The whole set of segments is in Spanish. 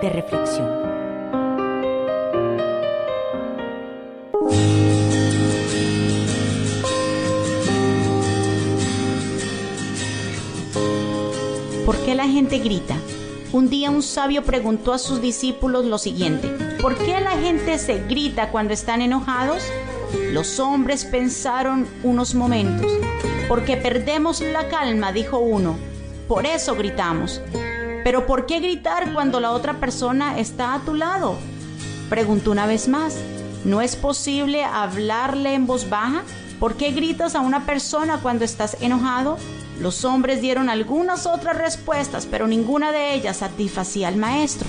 de reflexión. ¿Por qué la gente grita? Un día un sabio preguntó a sus discípulos lo siguiente, ¿por qué la gente se grita cuando están enojados? Los hombres pensaron unos momentos, porque perdemos la calma, dijo uno, por eso gritamos. Pero ¿por qué gritar cuando la otra persona está a tu lado? Preguntó una vez más, ¿no es posible hablarle en voz baja? ¿Por qué gritas a una persona cuando estás enojado? Los hombres dieron algunas otras respuestas, pero ninguna de ellas satisfacía al maestro.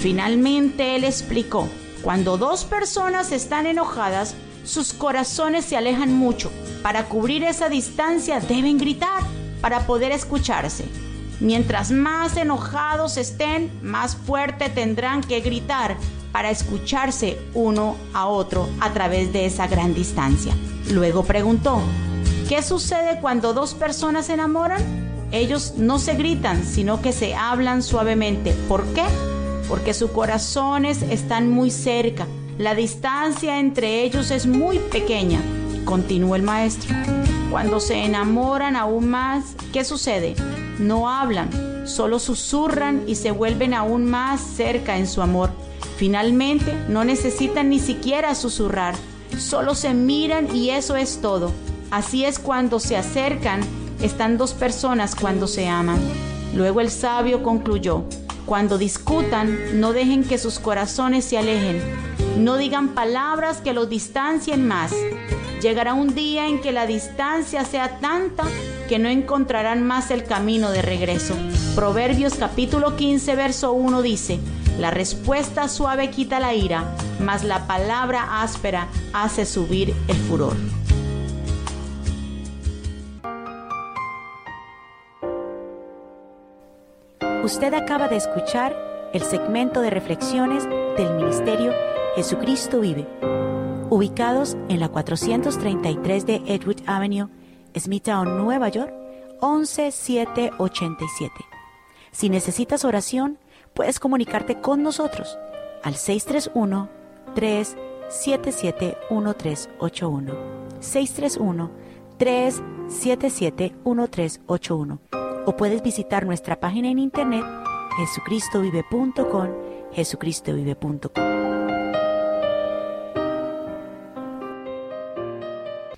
Finalmente él explicó, cuando dos personas están enojadas, sus corazones se alejan mucho. Para cubrir esa distancia deben gritar para poder escucharse. Mientras más enojados estén, más fuerte tendrán que gritar para escucharse uno a otro a través de esa gran distancia. Luego preguntó, ¿Qué sucede cuando dos personas se enamoran? Ellos no se gritan, sino que se hablan suavemente. ¿Por qué? Porque sus corazones están muy cerca. La distancia entre ellos es muy pequeña. Continuó el maestro. Cuando se enamoran aún más, ¿qué sucede? No hablan, solo susurran y se vuelven aún más cerca en su amor. Finalmente, no necesitan ni siquiera susurrar, solo se miran y eso es todo. Así es cuando se acercan, están dos personas cuando se aman. Luego el sabio concluyó, cuando discutan, no dejen que sus corazones se alejen, no digan palabras que los distancien más. Llegará un día en que la distancia sea tanta que no encontrarán más el camino de regreso. Proverbios capítulo 15, verso 1 dice, la respuesta suave quita la ira, mas la palabra áspera hace subir el furor. Usted acaba de escuchar el segmento de reflexiones del Ministerio Jesucristo Vive, ubicados en la 433 de Edward Avenue, Smithtown, Nueva York, 11787. Si necesitas oración, puedes comunicarte con nosotros al 631-377-1381. 631-377-1381 o puedes visitar nuestra página en internet jesucristovive.com, jesucristovive.com.